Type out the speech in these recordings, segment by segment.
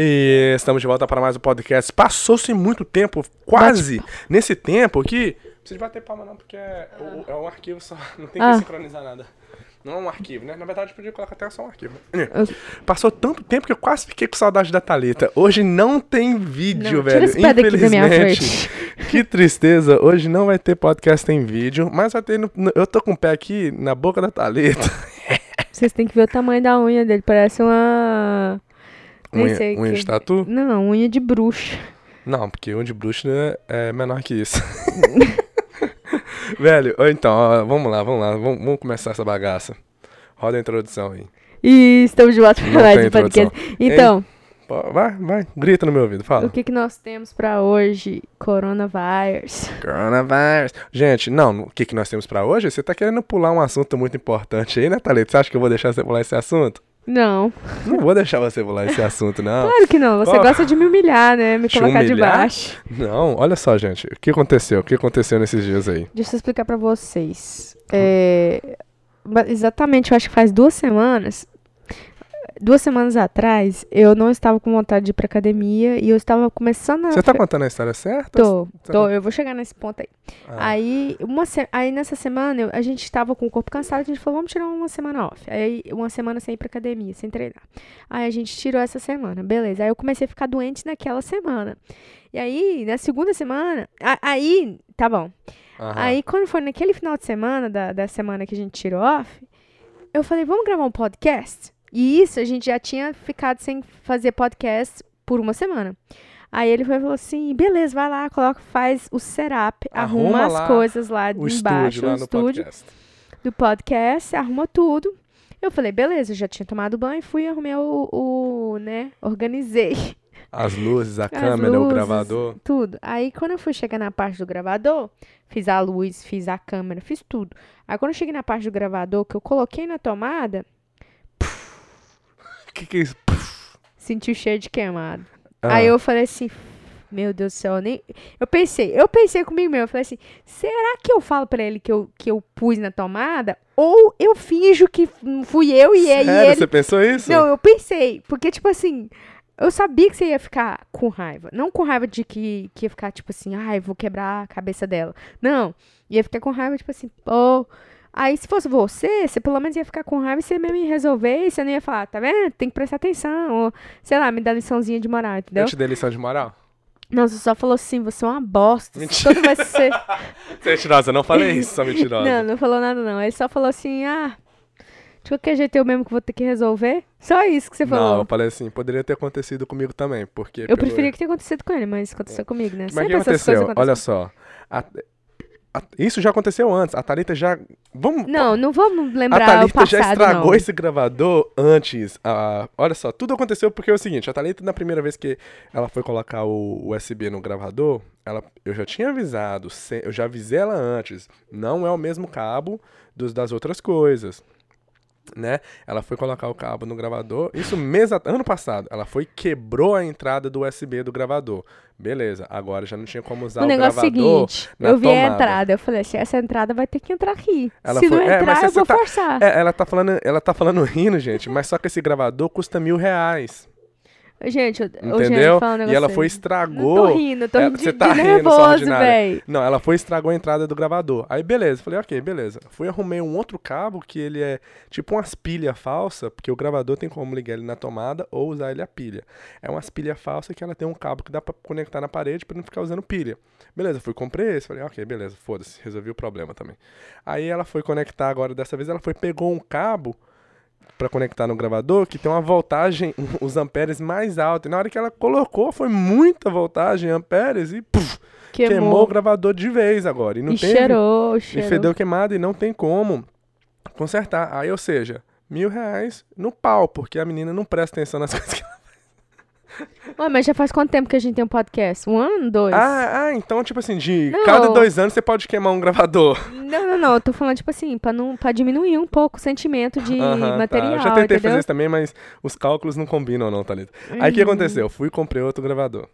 E estamos de volta para mais um podcast. Passou-se muito tempo, quase nesse tempo que. Não precisa bater palma, não, porque é, é um arquivo só. Não tem que Ah. sincronizar nada. Não é um arquivo, né? Na verdade, eu podia colocar até só um arquivo. Passou tanto tempo que eu quase fiquei com saudade da Thalita. Hoje não tem vídeo, Não, tira velho. esse da minha Infelizmente. Que tristeza. Hoje não vai ter podcast em vídeo, mas vai ter. no- eu tô com o pé aqui na boca da Thalita. Vocês têm que ver o tamanho da unha dele. Parece uma. Unha, sei unha que- de tatu? Não, unha de bruxa. Não, porque um de bruxa é menor que isso. Velho, então, ó, vamos lá, vamos lá, vamos, vamos começar essa bagaça. Roda a introdução aí. E estamos de volta para mais um podcast. Então, Pô, Vai, vai, grita no meu ouvido, fala. o que, que nós temos pra hoje? Coronavírus. Coronavirus. Gente, não, o que, que nós temos pra hoje? Você tá querendo pular um assunto muito importante aí, né, Thalita? Você acha que eu vou deixar você pular esse assunto? Não, Não vou deixar você pular esse assunto, não. claro que não. Você Qual? gosta de me humilhar, né? Me colocar de humilhar? baixo. Não, olha só, gente. O que aconteceu? O que aconteceu nesses dias aí? Deixa eu explicar pra vocês. É, exatamente, eu acho que faz duas semanas. Duas semanas atrás, eu não estava com vontade de ir pra academia e eu estava começando a. Você tá contando a história certa? Tô, Tá. tô, eu vou chegar nesse ponto aí. Ah. Aí, uma se- aí nessa semana, eu- a gente estava com o corpo cansado, a gente falou, vamos tirar uma semana off. Aí, uma semana sem ir pra academia, sem treinar. Aí a gente tirou essa semana, beleza. Aí eu comecei a ficar doente naquela semana. E aí, na segunda semana, a- aí, tá bom. Aham. Aí, quando foi naquele final de semana, da, da semana que a gente tirou off, eu falei, vamos gravar um podcast? E isso, a gente já tinha ficado sem fazer podcast por uma semana. Aí ele foi e falou assim, beleza, vai lá, coloca, faz o setup, arruma, Arruma as coisas lá o embaixo, estúdio lá o no estúdio podcast. do podcast, arruma tudo. Eu falei, beleza, eu já tinha tomado banho, fui e arrumei o, o, né, organizei As luzes, a As câmera, o luzes. gravador. tudo. Aí quando eu fui chegar na parte do gravador, fiz a luz, fiz a câmera, fiz tudo. Aí quando eu cheguei na parte do gravador, que eu coloquei na tomada, O que, que é isso? senti o cheiro de queimado. Ah, Aí eu falei assim, meu Deus do céu, eu nem. Eu pensei, eu pensei comigo mesmo, eu falei assim, será que eu falo pra ele que eu, que eu pus na tomada? Ou eu finjo que fui eu e, Sério, ele. você pensou isso? Não, eu pensei, porque, tipo assim, eu sabia que você ia ficar com raiva. Não com raiva de que, que ia ficar, tipo assim, ai, vou quebrar a cabeça dela. Não, ia ficar com raiva, tipo assim, pô. Aí, se fosse você, você pelo menos ia ficar com raiva e você mesmo ia resolver e você não ia falar, tá vendo? Tem que prestar atenção. Ou, sei lá, me dar liçãozinha de moral, entendeu? Eu te dei lição de moral? Não, você só falou assim, você é uma bosta. Mentira. Tudo vai ser. Você é mentirosa, eu não falei isso, sua mentirosa. Não, não falou nada, não. Ele só falou assim, ah, de qualquer jeito eu mesmo que vou ter que resolver. Só isso que você falou. Não, eu falei assim, poderia ter acontecido comigo também, porque... Eu pelo- preferia que tenha acontecido com ele, mas aconteceu comigo, né? Mas o que aconteceu? Olha só. a- a- isso já aconteceu antes. A Thalita já... Vamos... Não, não vamos A lembrar o Thalita passado, já estragou não. esse gravador antes. Ah, olha só, tudo aconteceu porque é o seguinte, a Thalita, na primeira vez que ela foi colocar o USB no gravador, ela, eu já tinha avisado, eu já avisei ela antes, não é o mesmo cabo dos, das outras coisas. Né? Ela foi colocar o cabo no gravador. Isso mês ano passado. Ela foi quebrou a entrada do USB do gravador. Beleza, agora já não tinha como usar O o, negócio é gravador. seguinte, eu vi a tomada. entrada, eu falei assim, essa entrada vai ter que entrar aqui. Ela Se foi- não é, entrar, eu vou tá- forçar. É, ela tá falando, ela tá falando rindo, gente, mas só que esse gravador custa mil reais. Gente, eu, Entendeu? um e ela foi estragou. tô rindo, tô É, rindo você tá de nervoso, velho. Não, ela foi estragou a entrada do gravador. Aí beleza, falei, ok, beleza. Fui arrumei um outro cabo que ele é tipo umas pilha falsa, porque o gravador tem como ligar ele na tomada ou usar ele a pilha. É umas pilha falsa que ela tem um cabo que dá pra conectar na parede pra não ficar usando pilha. Beleza, fui comprei esse, falei, ok, beleza, foda-se, resolvi o problema também. Aí ela foi conectar agora, dessa vez ela foi pegou um cabo pra conectar no gravador que tem uma voltagem, os amperes mais alta. E na hora que ela colocou, foi muita voltagem, amperes, e puf, queimou. Queimou. o gravador de vez agora. E não e tem. cheirou, E cheirou. fedeu queimado e não tem como consertar. Aí, ou seja, mil reais no pau, porque a menina não presta atenção nas coisas que ela Ué, mas já faz quanto tempo que a gente tem um podcast? Um ano, dois? Ah, ah, então, tipo assim, de Não. cada dois anos você pode queimar um gravador. Não, não, não. Eu tô falando, tipo assim, pra, não, pra diminuir um pouco o sentimento de Aham, tá. material, Eu já tentei entendeu? fazer isso também, mas os cálculos não combinam, não, Thalita. Aí o que Uhum. aconteceu? Eu fui e comprei outro gravador.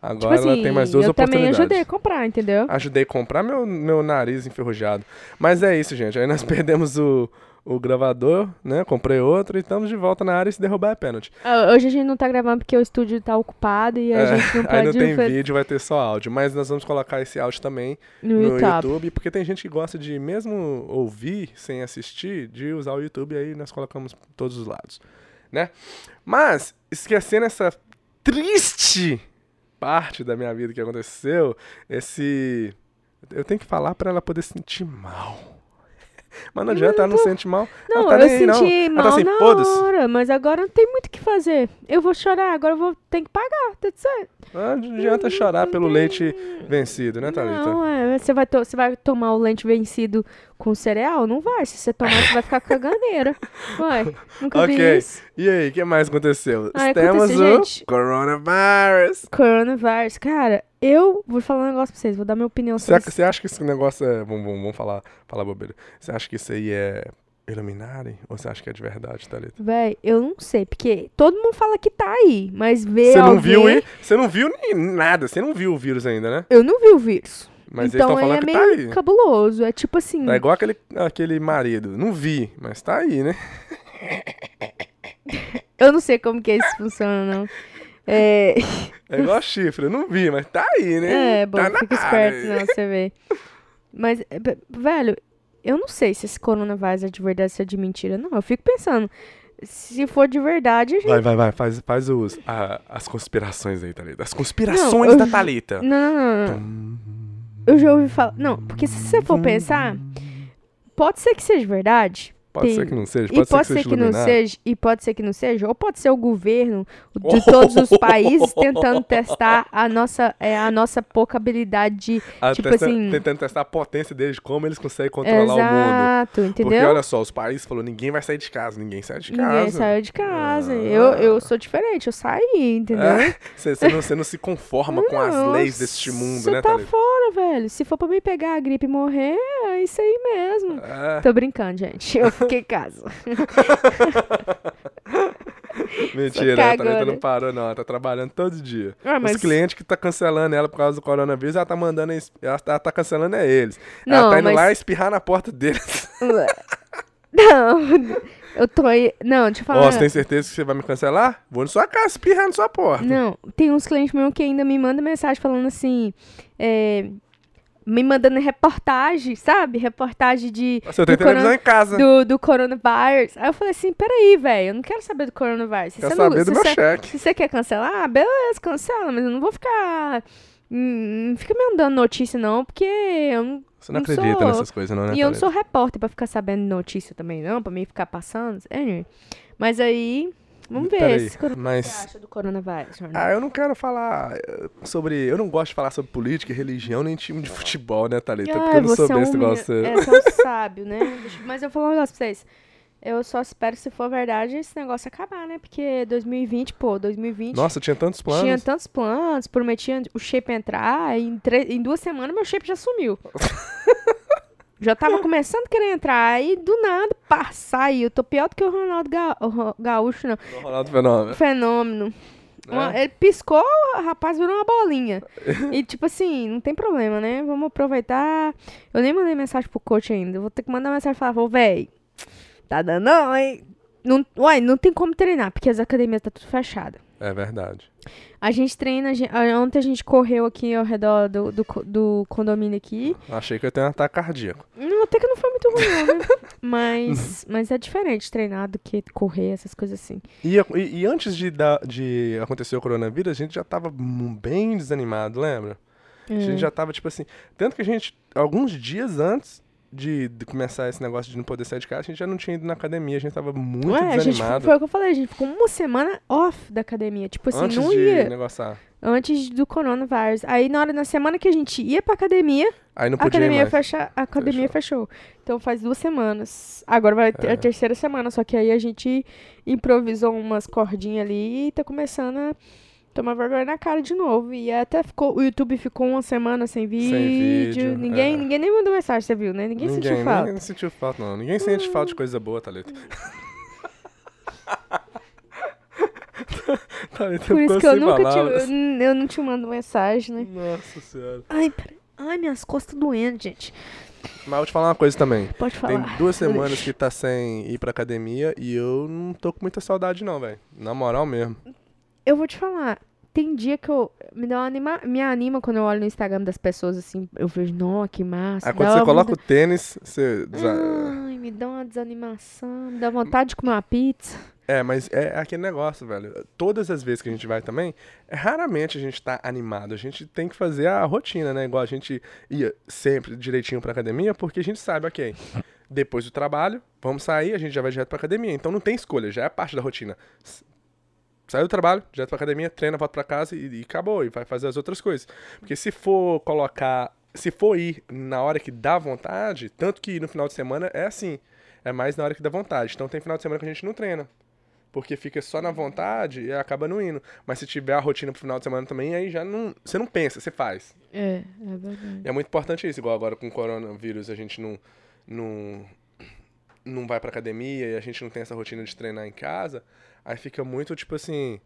Agora Tipo assim, ela tem mais duas eu também oportunidades. ajudei a comprar, entendeu? Ajudei a comprar meu, meu nariz enferrujado. Mas é isso, gente. Aí nós perdemos o, o gravador, né? Comprei outro e estamos de volta na área e se derrubar é pênalti. Ah, Hoje a gente não tá gravando porque o estúdio tá ocupado e a É, gente não pode Aí não tem fa- vídeo, vai ter só áudio. Mas nós vamos colocar esse áudio também no, no YouTube. Porque tem gente que gosta de, mesmo ouvir sem assistir, de usar o YouTube, aí nós colocamos todos os lados, né? Mas, esquecendo essa triste parte da minha vida que aconteceu, esse... Eu tenho que falar pra ela poder sentir mal. Mas não adianta, ela não sente mal. Não, ela tá eu nem aí, não. senti Ela tá mal assim, na foda-se. hora, mas agora não tem muito o que fazer. Eu vou chorar, agora eu vou ter que pagar, tá certo? Não adianta chorar pelo leite vencido, né, Thalita? Não, é, você vai, to- você vai tomar o leite vencido com cereal? Não vai. Se você tomar, você vai ficar caganeira. Ué, nunca vi Ok. isso. E aí, o que mais aconteceu? Ah, Temos aconteceu, o gente. coronavírus. Coronavírus. Cara, eu vou falar um negócio pra vocês, vou dar minha opinião sobre ac- você acha que esse negócio é. Vamos, vamos, vamos falar, falar bobeira. Você acha que isso aí é Illuminati? Ou você acha que é de verdade, Thalita? Véi, eu não sei, porque todo mundo fala que tá aí, mas ver Você não alguém... viu aí? Você não viu nem nada. Você não viu o vírus ainda, né? Eu não vi o vírus. Mas então eles estão falando é que meio tá aí. cabuloso. É tipo assim... Tá igual aquele, aquele marido. Não vi, mas tá aí, né? Eu não sei como que isso funciona, não. É, É igual chifre. Eu não vi, mas tá aí, né? é bom, tá na fica área. esperto, não, você vê. Mas, é, b- velho, eu não sei se esse coronavírus é de verdade ou se é de mentira. Não, eu fico pensando. Se for de verdade, a gente... Vai, vai, vai. Faz, faz os, a- as conspirações aí, Thalita. As conspirações eu- da Thalita. Não, não, não, não. Eu já ouvi falar... Não, porque se você for pensar, pode ser que seja verdade. Pode ser que não seja. e Pode, pode ser que ser que não seja, e pode ser que não seja, ou pode ser o governo de todos os países tentando testar a nossa, é, a nossa pouca habilidade de. Ah, tipo testa- assim- Tentando testar a potência deles, como eles conseguem controlar o mundo. Exato, Porque entendeu? olha só, os países falaram, ninguém vai sair de casa, ninguém sai de casa. Ninguém saiu de casa. Ah. Eu, eu sou diferente, eu saí, entendeu? É, Você você não, não se conforma com as leis deste mundo, Você né, tá Thalita? fora, velho. Se for pra me pegar a gripe e morrer, é isso aí mesmo. É, Tô brincando, gente. Eu fiquei em casa. mentira, Sou a Thalita não parou, não. Ela tá trabalhando todo dia. Ah, mas- Os clientes que tá cancelando ela por causa do coronavírus, ela tá mandando. Ela tá, ela tá cancelando é eles. ela Não, tá indo mas- lá espirrar na porta deles. Não, eu tô aí. Não, deixa eu falar. Ó, você tem certeza que você vai me cancelar? Vou na sua casa espirrar na sua porta. Não, tem uns clientes meus que ainda me mandam mensagem falando assim. é, me mandando reportagem, sabe? Reportagem de. Nossa, eu tenho do televisão coron- em casa. Do, do coronavírus. Aí eu falei assim: peraí, velho, eu não quero saber do coronavírus. Se Quero você não- saber do se meu você- cheque. Se você quer cancelar, ah, beleza, cancela, mas eu não vou ficar. hum, Não fica me dando notícia, não, porque eu não. Você não não acredita sou- nessas coisas, não, né? e eu não sou repórter pra ficar sabendo notícia também, não, pra mim ficar passando. Anyway. Mas aí, vamos ver. Peraí, esse O que você mas. acha do coronavírus, Jornal? Ah, eu não quero falar eh, sobre. Eu não gosto de falar sobre política, religião, nem time de futebol, né, Thalita? Porque eu não sou é um besta igual você. É, você é um sábio, né? Mas eu vou falar um negócio pra vocês. Eu só espero, se for verdade, esse negócio acabar, né? Porque 2020, pô, 2020 Nossa, tinha tantos planos. tinha tantos planos, prometia o shape entrar, e em, tre- em duas semanas meu shape já sumiu. já tava começando a querer entrar, aí do nada, pá, saiu. Eu tô pior do que o Ronaldo Ga- o Gaúcho, não. O Ronaldo Fenômeno. Fenômeno. Uma- É? Ele piscou, o rapaz virou uma bolinha. e, tipo assim, não tem problema, né? Vamos aproveitar. Eu nem mandei mensagem pro coach ainda. Eu vou ter que mandar mensagem e falar, "Ô, véi, tá dando não, hein? Não, uai, não tem como treinar, porque as academias tá tudo fechada. É verdade. A gente treina, a a- ontem a gente correu aqui ao redor do, do, do condomínio aqui. Achei que eu ter um ataque cardíaco. Não, até que não foi muito ruim, não, né? Mas, mas é diferente treinar do que correr, essas coisas assim. E, e- e antes de, dar- de acontecer o coronavírus, a gente já tava bem desanimado, lembra? A É. gente já tava, tipo assim. Tanto que a gente, alguns dias antes de, de começar esse negócio de não poder sair de casa, a gente já não tinha ido na academia, a gente tava muito Ué, a gente, desanimado. foi o que eu falei, a gente ficou uma semana off da academia. Tipo assim, antes não de ia. negociar. Antes do coronavírus. Aí na hora, na semana que a gente ia pra academia, Aí não a podia ir academia, mais. fecha, a academia fechou. Então faz duas semanas. Agora vai ter É. a terceira semana, só que aí a gente improvisou umas cordinhas ali e tá começando a tomar vergonha na cara de novo. E até ficou. O YouTube ficou uma semana sem vídeo. vídeo, ninguém, é. ninguém nem mandou mensagem, você viu, né? Ninguém, sentiu falta. Ninguém sentiu falta, não. Ninguém sente falta de coisa boa, Thalita. Thalita Por isso que eu sem nunca te, eu não te mando mensagem, né? Nossa senhora. Ai, peraí. Ai, minhas costas doendo, gente. Mas vou te falar uma coisa também. Pode falar. Tem duas semanas que tá sem ir pra academia e eu não tô com muita saudade, não, velho. Na moral mesmo. Eu vou te falar. Tem dia que eu me dá uma anima, me anima quando eu olho no Instagram das pessoas assim, eu vejo, nossa, que massa. Aí quando você coloca o vontade- tênis, você. desa- Ai, me dá uma desanimação, me dá vontade de comer uma pizza. É, mas é aquele negócio, velho. Todas as vezes que a gente vai também, é, raramente a gente tá animado. A gente tem que fazer a rotina, né? Igual a gente ia sempre direitinho pra academia, porque a gente sabe, ok, depois do trabalho, vamos sair, a gente já vai direto pra academia. Então não tem escolha, já é parte da rotina. S- Saiu do trabalho, direto pra academia, treina, volta pra casa e, e acabou. E vai fazer as outras coisas. Porque se for colocar. Se for ir na hora que dá vontade, tanto que no final de semana é assim. É mais na hora que dá vontade. Então tem final de semana que a gente não treina. Porque fica só na vontade e acaba não indo. Mas se tiver a rotina pro final de semana também, aí já não. Você não pensa, você faz. É, é verdade. E é muito importante isso, igual agora com o coronavírus a gente não. não não vai pra academia e a gente não tem essa rotina de treinar em casa, aí fica muito tipo assim.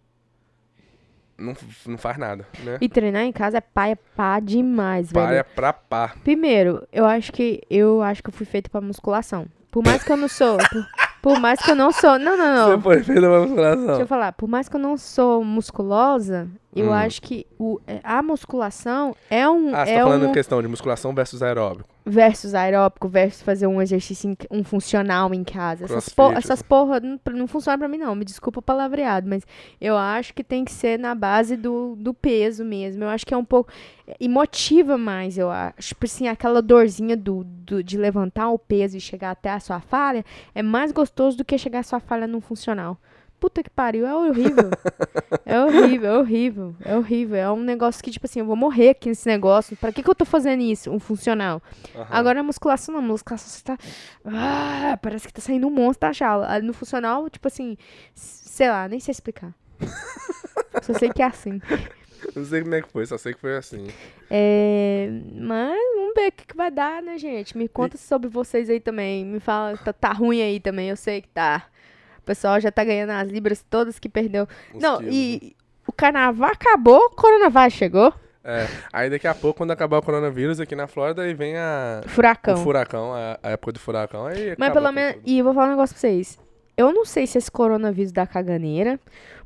Não, não faz nada, né? E treinar em casa é pá, é pá demais, velho. Paia pra pá. Primeiro, eu acho que eu acho que eu fui feita pra musculação. Por mais que eu não sou, por, por mais que eu não sou, não, não, não. Você foi feita Deixa musculação. eu falar, por mais que eu não sou musculosa, eu Hum. acho que o, é, a musculação é um Ah, você é tá falando um questão de musculação versus aeróbico. versus aeróbico versus fazer um exercício em- um funcional em casa. Essas, por, essas assim. porra não, não funcionam pra mim não. Me desculpa o palavreado, mas eu acho que tem que ser na base do, do peso mesmo. Eu acho que é um pouco e motiva mais, eu acho. Tipo assim, aquela dorzinha do, do de levantar o peso e chegar até a sua falha é mais gostoso do que chegar a sua falha num funcional. Puta que pariu, é horrível. É horrível, é horrível, é horrível. É um negócio que, tipo assim, eu vou morrer aqui nesse negócio. Pra que, que eu tô fazendo isso? Um funcional. Aham. Agora a musculação não, a musculação você tá. Ah, parece que tá saindo um monstro da. Ali no funcional, tipo assim, sei lá, nem sei explicar. Só sei que é assim. Não sei como é que foi, só sei que foi assim. É, mas vamos ver o que, que vai dar, né, gente? Me conta sobre vocês aí também. Me fala, tá, tá ruim aí também, eu sei que tá. O pessoal já tá ganhando as libras todas que perdeu. Uns não, quilos, né? e o carnaval acabou, o coronavírus chegou. É, aí daqui a pouco, quando acabar o coronavírus aqui na Flórida, aí vem a, Furacão. o furacão, a, a época do furacão. Aí Mas pelo menos. tudo. E eu vou falar um negócio pra vocês. Eu não sei se esse coronavírus dá caganeira,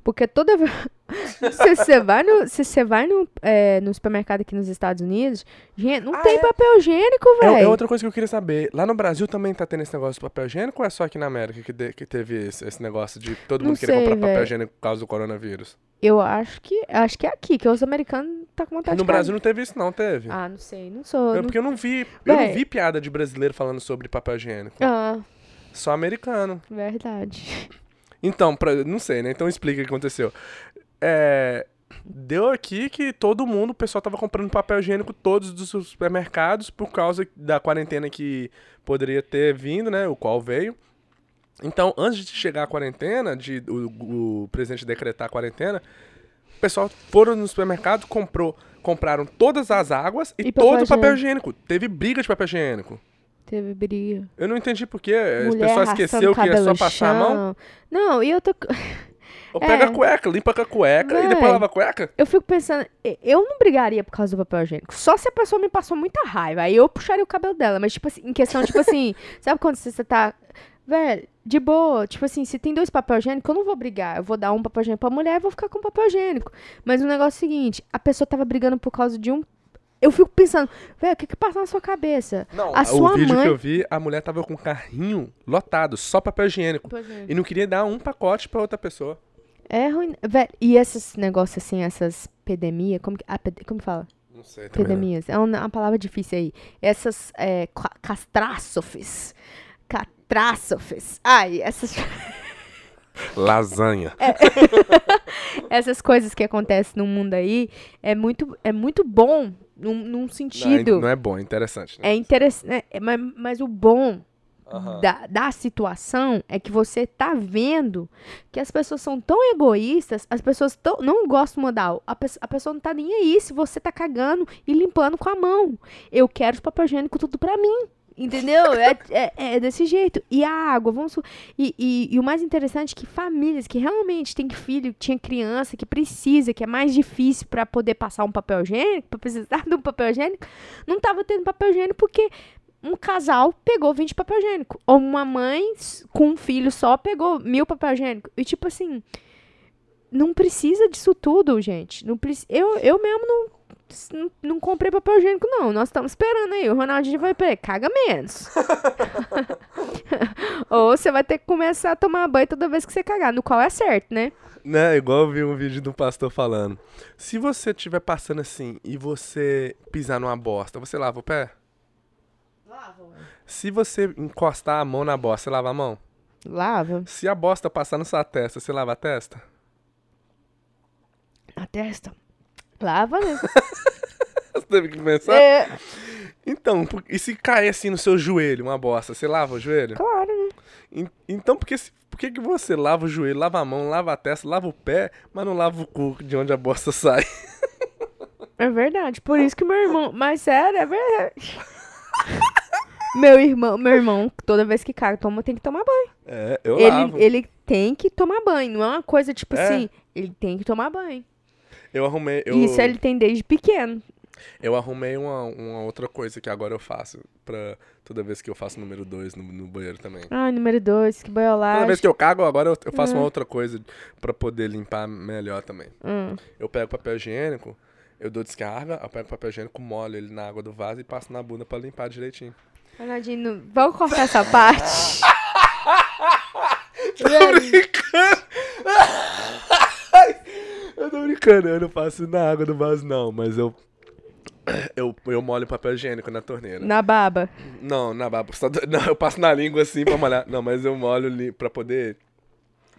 porque toda vez. se você vai no, se você vai no, é, no supermercado aqui nos Estados Unidos, gente, não Ah, tem é? por higiênico, É, é velho. outra coisa que eu queria saber. Lá no Brasil também tá tendo esse negócio de papel higiênico ou é só aqui na América que, de- que teve esse, esse negócio de todo Não mundo querer sei, comprar papel véi. higiênico por causa do coronavírus? Eu acho que. Acho que é aqui, que os americanos tá com vontade no de Brasil não teve isso, não, teve. Ah, não sei, não sou. É não- porque eu não vi. Eu não Véi. vi piada de brasileiro falando sobre papel higiênico. Ah, Só americano. verdade. Então, pra, não sei, né? Então explica o que aconteceu. É, deu aqui que todo mundo, o pessoal tava comprando papel higiênico todos dos supermercados por causa da quarentena que poderia ter vindo, né? O qual veio. Então, antes de chegar a quarentena, de o, o presidente decretar a quarentena, o pessoal foram no supermercado, comprou, compraram todas as águas e, E todo o papel higiênico. Teve briga de papel higiênico. Teve briga. Eu não entendi por quê. As pessoas esqueceu que é só passar a mão. Não, e eu tô. Ou pega É. a cueca, limpa com a cueca e depois lava a cueca. Eu fico pensando, eu não brigaria por causa do papel higiênico. Só se a pessoa me passou muita raiva. Aí eu puxaria o cabelo dela. Mas, tipo assim, em questão, tipo assim, sabe quando você tá. Velho, de boa. Tipo assim, se tem dois papel higiênico, eu não vou brigar. Eu vou dar um papel higiênico pra mulher e vou ficar com o papel higiênico. Mas o negócio é o seguinte: a pessoa tava brigando por causa de um. Eu fico pensando, velho, o que que passa na sua cabeça? Não, A o sua vídeo mãe- que eu vi, a mulher tava com um carrinho lotado, só papel higiênico. E não queria dar um pacote pra outra pessoa. É ruim. Velho, e esses negócios assim, essas epidemia, como que. ped- como fala? Não sei. Epidemias. É uma, uma palavra difícil aí. Essas é, ca- castráçofes. Catrássofes. Ai, essas, Lasanha. É, essas coisas que acontecem no mundo aí é muito, é muito bom num, num Não, sentido. não é bom, é interessante. Né? É interessante. mas, mas o bom Aham. da, da situação é que você tá vendo que as pessoas são tão egoístas, as pessoas tão, não gostam de mudar. A, pe- a pessoa não tá nem aí se você tá cagando e limpando com a mão. Eu quero os papel higiênico tudo pra mim. Entendeu? É, é, é desse jeito. E a água, vamos. E, e, e o mais interessante é que famílias que realmente têm filho, tinha criança que precisa, que é mais difícil pra poder passar um papel higiênico, pra precisar de um papel higiênico, não tava tendo papel higiênico porque um casal pegou 20 papel higiênico. Ou uma mãe com um filho só pegou mil papel higiênico. E tipo assim, não precisa disso tudo, gente. Não preci- eu, eu mesmo não, não, não comprei papel higiênico, não. Nós estamos esperando aí. O Ronaldinho vai pegar, caga menos. Ou você vai ter que começar a tomar banho toda vez que você cagar, no qual é certo, né? Né, igual eu vi um vídeo do pastor falando. Se você estiver passando assim e você pisar numa bosta, você lava o pé? Se você encostar a mão na bosta, você lava a mão? Lava Se a bosta passar na sua testa, você lava a testa? a testa. Lava, né? Você teve que pensar? é, Então, e se cair assim no seu joelho, uma bosta, você lava o joelho? claro, né? En- Então, por que, por que, que você lava o joelho, lava a mão, lava a testa, lava o pé, mas não lava o cu de onde a bosta sai? É verdade. Por isso que meu irmão. Mas sério, é verdade. meu irmão, meu irmão, toda vez que caga, toma, tem que tomar banho. É, eu Ele, lavo. ele tem que tomar banho. Não é uma coisa tipo É. assim. Ele tem que tomar banho. Eu arrumei. Eu, Isso ele tem desde pequeno. eu arrumei uma, uma outra coisa que agora eu faço. Pra toda vez que eu faço número 2 no, no banheiro também. Ai, número dois, que boiolagem. Toda vez que eu cago, agora eu, eu faço uma outra coisa pra poder limpar melhor também. Hum. Eu pego papel higiênico, eu dou descarga, eu pego papel higiênico, molho ele na água do vaso e passo na bunda pra limpar direitinho. Ronaldinho, vamos cortar essa parte. Tô brincando! Eu tô brincando, eu não passo na água do vaso não, mas eu. Eu, eu molho papel higiênico na torneira. Na baba. Não, na baba. só Não, eu passo na língua assim pra molhar. Não, mas eu molho li, pra poder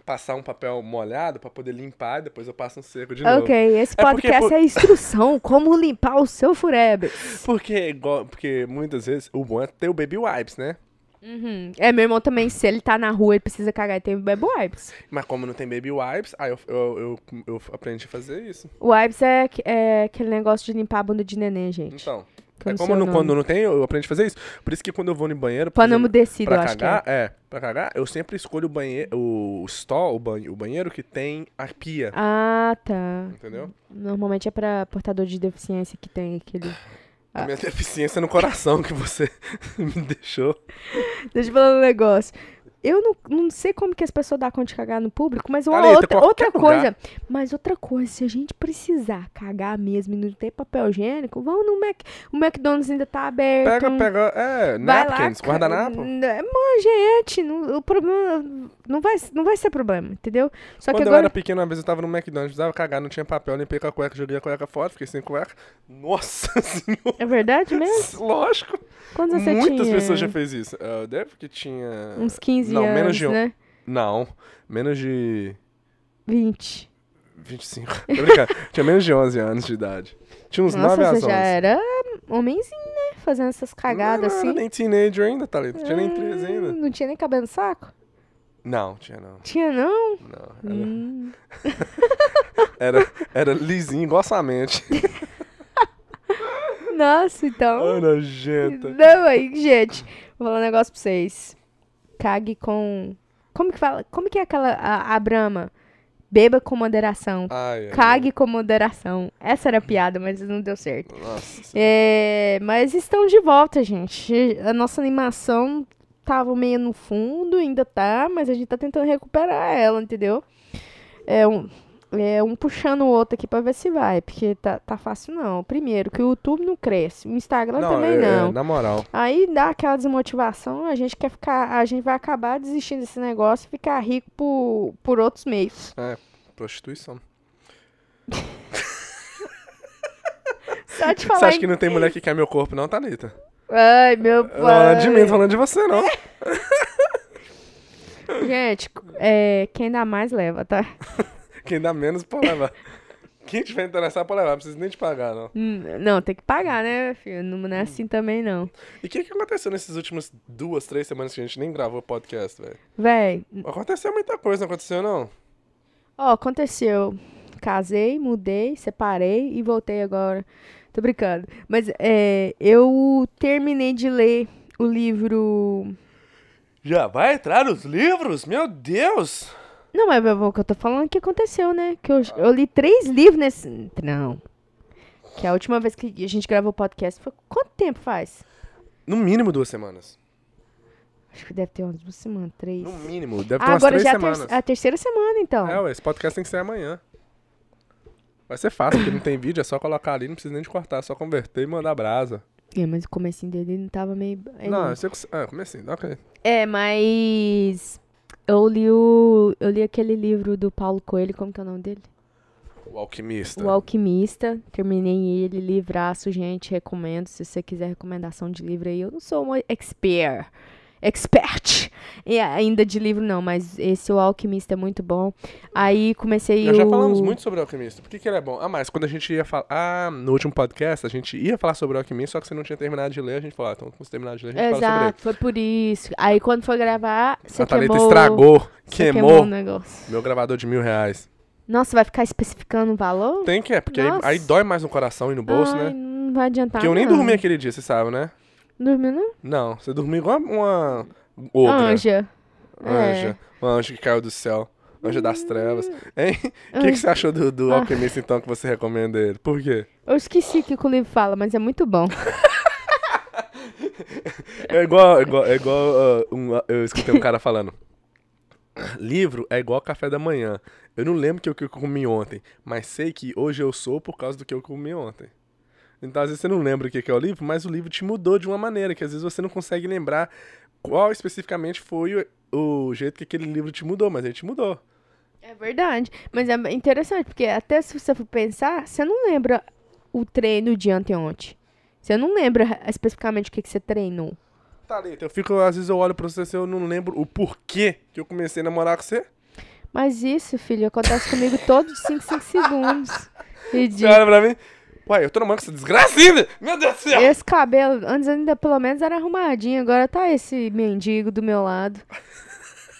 passar um papel molhado pra poder limpar e depois eu passo um seco de novo. Ok, esse É porque podcast por- é instrução como limpar o seu furebes. Porque, porque muitas vezes o bom é ter o baby wipes, né? Uhum. É, meu irmão também, se ele tá na rua, ele precisa cagar e tem baby wipes. Mas como não tem baby wipes, aí eu, eu, eu, eu aprendi a fazer isso. Wipes é, é aquele negócio de limpar a bunda de neném, gente. Então. Que É como não, quando não tem, eu aprendi a fazer isso. Por isso que quando eu vou no banheiro Pano umedecido, eu pra acho que cagar, é. é. pra cagar, eu sempre escolho o banheiro, o stall, o, banho, o banheiro que tem a pia. Ah, tá. Entendeu? Normalmente é pra portador de deficiência que tem aquele... A minha deficiência no coração que você me deixou. Deixa eu falar um negócio. Eu não, não sei como que as pessoas dão conta de cagar no público, mas uma outra, qualquer outra lugar. coisa. Mas outra coisa, se a gente precisar cagar mesmo e não ter papel higiênico, vamos no Mac. O McDonald's ainda tá aberto. Pega, pega, é, napkins, guardanapo. É, Mas, gente, não, o problema não vai, não vai ser problema, entendeu? Só Quando que eu agora. era pequeno, uma vez eu tava no McDonald's, precisava cagar, não tinha papel, limpei com a cueca, joguei a cueca fora, fiquei sem cueca. Nossa senhora! É verdade mesmo? Lógico! Quantos anos você Muitas tinha? pessoas já fez isso. Eu devo que tinha... Uns 15 Não, anos, menos de né? Não, menos de 20. 25. Tô brincando. tinha menos de 11 anos de idade. Tinha uns 9 Nossa, a você 11. já era homenzinho, né? Fazendo essas cagadas não, assim. Não, nem teenager ainda, Thalita. Tinha nem 13 Ah, ainda. Não tinha nem cabelo no saco? Não, tinha não. Tinha não? Não, era, Hum. era, era lisinho, igual sua mente. Nossa, então. Ai, nojenta. Não, aí, gente. Vou falar um negócio pra vocês. Cague com. Como que fala? Como que é aquela. A, a Brahma? Beba com moderação. Ai, ai, Cague com moderação. Essa era a piada, mas não deu certo. ai. Nossa. É, mas estão de volta, gente. A nossa animação tava meio no fundo, ainda tá, mas a gente tá tentando recuperar ela, entendeu? É um, é um puxando o outro aqui pra ver se vai, porque tá, tá fácil não. Primeiro, que o YouTube não cresce, o Instagram também é- é, não. na moral. Aí dá aquela desmotivação, a gente quer ficar, a gente vai acabar desistindo desse negócio e ficar rico por, por outros meios. Prostituição. Só te Você falar. acha em- que não tem mulher que quer meu corpo, não, Thalita? Ai, meu Eu Não falando de mim, pai. tô falando de você, não. Gente, é, quem dá mais leva, tá? Quem dá menos pode levar. Quem tiver interessado pode levar, não precisa nem te pagar, não. Hum, Não, tem que pagar, né, filho? Não não é assim também, não. E o que, que aconteceu nessas últimas duas, três semanas que a gente nem gravou podcast, velho? Véi, Aconteceu muita coisa, não aconteceu, não? ó, aconteceu. Casei, mudei, separei e voltei agora. Tô brincando. Mas é, eu terminei de ler o livro. Já vai entrar nos livros? Meu Deus! Não, mas é o que eu tô falando que aconteceu, né? Que eu, eu li três livros nesse. Não. Que a última vez que a gente gravou o podcast foi. Quanto tempo faz? No mínimo duas semanas. Acho que deve ter umas duas semanas, três. No mínimo. Deve ter Ah, umas agora três já é a, semanas. ter- a terceira semana, então. É, ué, esse podcast tem que ser amanhã. Vai ser fácil, porque não tem vídeo, é só colocar ali, não precisa nem de cortar, é só converter e mandar brasa. É, mas o comecinho dele não tava meio... é, Não, eu sei que. Ah, assim? Ok. É, mas... Eu li o... Eu li aquele livro do Paulo Coelho, como que é o nome dele? O alquimista. O Alquimista. Terminei ele, livraço, gente, recomendo. Se você quiser recomendação de livro aí, eu não sou uma expert. Expert e ainda de livro, não, mas esse O Alquimista é muito bom. Aí comecei Nós já o- falamos muito sobre o alquimista. Por que, que ele é bom? Ah, mas quando a gente ia falar. Ah, no último podcast, a gente ia falar sobre o alquimista, só que você não tinha terminado de ler. A gente falou, ah, então quando você terminar de ler, a gente fala sobre ele. Exato, foi por isso. Aí quando foi gravar, você A queimou... estragou, você queimou o negócio. meu gravador de mil reais. Nossa, vai ficar especificando o valor? Tem que é, porque aí, aí dói mais no coração e no bolso, Ai, né? não vai adiantar Porque eu nem não. dormi aquele dia, você sabe, né? Dormiu, não? Não, você dormiu igual uma ogra. Anja. Anja. É. Uma anja que caiu do céu. Anja das trevas. Hein? O que, que você achou do, do Ah. alquimista, então, que você recomenda ele? Por quê? Eu esqueci o que o livro fala, mas é muito bom. É igual, é igual, é igual ah, um, ah, eu escutei um cara falando. Livro é igual café da manhã. Eu não lembro o que eu comi ontem, mas sei que hoje eu sou por causa do que eu comi ontem. Então, às vezes você não lembra o que é o livro, mas o livro te mudou de uma maneira que às vezes você não consegue lembrar qual especificamente foi o, jeito que aquele livro te mudou, mas ele te mudou. É verdade. Mas é interessante, porque até se você for pensar, você não lembra o treino de anteontem. Você não lembra especificamente o que, que você treinou. Thalita, eu fico, às vezes eu olho pra você e eu não lembro o porquê que eu comecei a namorar com você. Mas isso, filho, acontece comigo todos os 5, 5 segundos. Você olha pra mim, uai, eu tô namorando com essa desgraça ainda! Meu Deus do céu! Esse cabelo, antes ainda pelo menos era arrumadinho, agora tá esse mendigo do meu lado.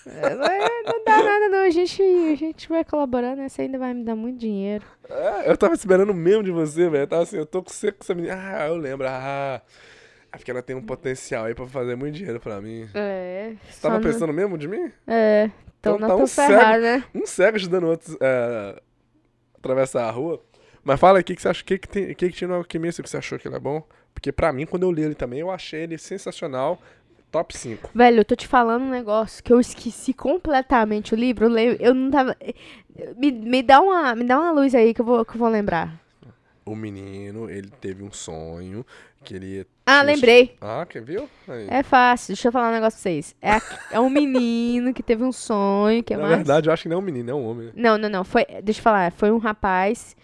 É, não é- não dá nada não, a gente, a gente vai colaborando, essa ainda vai me dar muito dinheiro. É, eu tava esperando mesmo de você, velho. Tava assim, eu tô com você com essa menina. Ah, eu lembro. Ah, é porque ela tem um potencial aí pra fazer muito dinheiro pra mim. É, Você tava pensando mesmo de mim? É, então, Então não tá um cego. ferrado, né? Um cego ajudando outros é, atravessar a rua. Mas fala aí, o que, que você acha? O que, que, tem, que, que tinha no Alquimista que você achou que ele é bom? Porque pra mim, quando eu li ele também, eu achei ele sensacional. Top 5. Velho, eu tô te falando um negócio que eu esqueci completamente o livro. Eu, lembro, eu não tava. Me, me, dá uma, me dá uma luz aí que eu vou, que eu vou lembrar. O menino, ele teve um sonho que ele. Ah, lembrei. Ah, quer viu? Aí. É fácil, deixa eu falar um negócio pra vocês. É, a- é um menino que teve um sonho, que é Na mais. verdade, eu acho que não é um menino, é um homem. né? Não, não, não. Foi, deixa eu falar. Foi um rapaz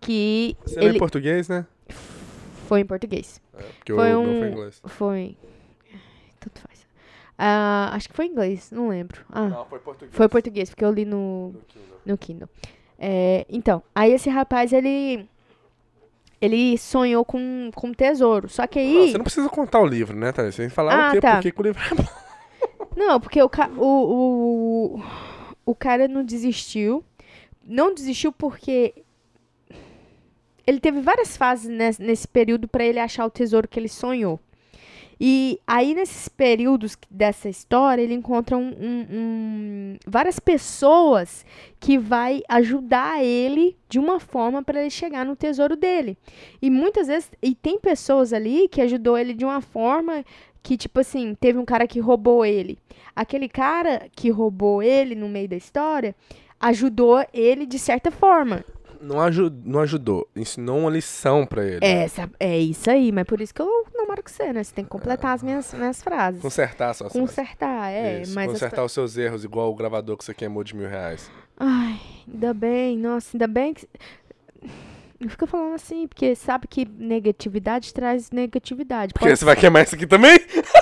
que. Você lê ele em português, né? foi em português. É, porque Foi o meu um- foi em inglês. Foi. Tanto faz. Ah, acho que foi em inglês, não lembro. Ah, Não, foi português. foi português, porque eu li no, No Kindle. no Kindle. É, então, aí esse rapaz, ele. Ele sonhou com, com um tesouro. Só que Não, aí. você não precisa contar o livro, né, Thalys? Você tem que falar Ah, o quê? tá. Por que que o livro é bom. Não, porque o, ca- o, o, o cara não desistiu. Não desistiu porque ele teve várias fases nesse, nesse período para ele achar o tesouro que ele sonhou. E aí, nesses períodos dessa história, ele encontra um, um- um- várias pessoas que vai ajudar ele de uma forma para ele chegar no tesouro dele. E muitas vezes, e tem pessoas ali que ajudou ele de uma forma que, tipo assim, teve um cara que roubou ele. Aquele cara que roubou ele no meio da história ajudou ele de certa forma. Não, aju não ajudou. Ensinou uma lição pra ele. É, essa- é isso aí, mas por isso que eu namoro com você, né? Você tem que completar as minhas, minhas frases. Consertar suas Consertar, é. Isso, mas as Consertar os seus erros, igual o gravador que você queimou de mil reais. Ai, ainda bem, nossa, ainda bem que. Eu fico falando assim, porque sabe que negatividade traz negatividade. Porque Pode você vai queimar isso aqui também?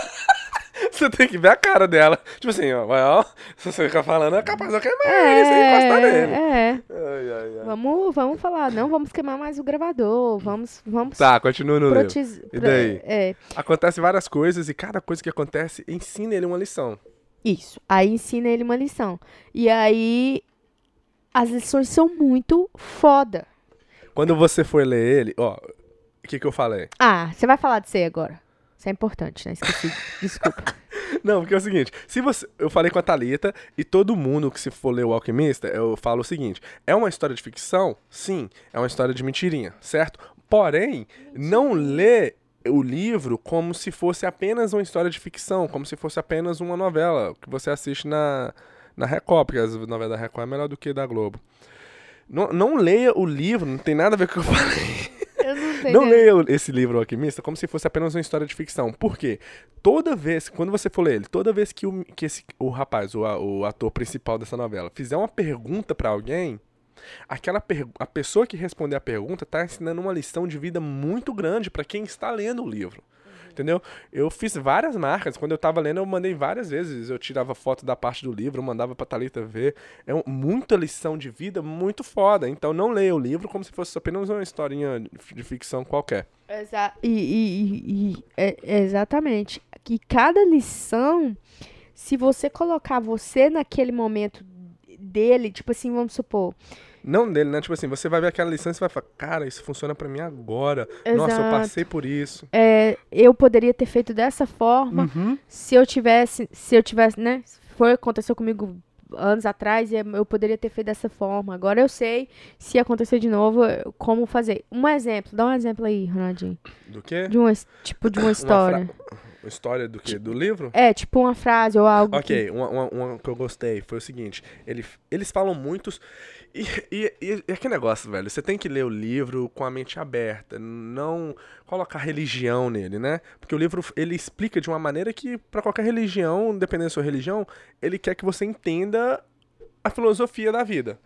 você tem que ver a cara dela. Tipo assim, ó, ó. Se você ficar falando, é capaz de eu queimar ele, você encostar nele. É, é. Ai, ai, ai. Vamos, vamos falar, não vamos queimar mais o gravador, vamos, vamos Tá, continua no livro. E daí? É, Acontece várias coisas e cada coisa que acontece ensina ele uma lição. isso. Aí ensina ele uma lição. E aí as lições são muito foda. Quando você for ler ele, ó, o que que eu falei? Ah, você vai falar de você agora. Isso é importante, né? Esqueci. Desculpa. Não, porque é o seguinte, se você, eu falei com a Thalita e todo mundo que se for ler o Alquimista, eu falo o seguinte, é uma história de ficção? Sim, é uma história de mentirinha, certo? Porém, não lê o livro como se fosse apenas uma história de ficção, como se fosse apenas uma novela que você assiste na, na Record, porque as novelas da Record é melhor do que da Globo. Não, não leia o livro, não tem nada a ver com o que eu falei. Não leia esse livro, O Alquimista, como se fosse apenas uma história de ficção. Por quê? Toda vez, quando você for ler ele, toda vez que o, que esse, o rapaz, o, o ator principal dessa novela, fizer uma pergunta pra alguém, aquela a pessoa que responder a pergunta tá ensinando uma lição de vida muito grande pra quem está lendo o livro. Entendeu? Eu fiz várias marcas. Quando eu tava lendo, eu mandei várias vezes. Eu tirava foto da parte do livro, mandava pra Thalita ver. É um- muita lição de vida, muito foda. Então não leia o livro como se fosse apenas uma historinha de ficção qualquer. Exa e, e- e- é exatamente. Que cada lição, se você colocar você naquele momento dele, tipo assim, vamos supor. Não dele, né? Tipo assim, você vai ver aquela lição e você vai falar, cara, isso funciona pra mim agora. Nossa, eu Exato. passei por isso. é, eu poderia ter feito dessa forma Uhum. se eu tivesse, se eu tivesse, né? Foi, aconteceu comigo anos atrás e eu poderia ter feito dessa forma. Agora eu sei, se acontecer de novo, como fazer. Um exemplo, dá um exemplo aí, Ronaldinho. Do quê? De uma, his- tipo, de uma Uma história. fra- História do quê? Do livro? É, tipo uma frase ou algo. que- Ok, uma, uma, uma que eu gostei foi o seguinte: ele, eles falam muitos. E, e, e, e aquele negócio, velho, você tem que ler o livro com a mente aberta, não colocar religião nele, né? Porque o livro ele explica de uma maneira que, pra qualquer religião, dependendo da sua religião, ele quer que você entenda a filosofia da vida.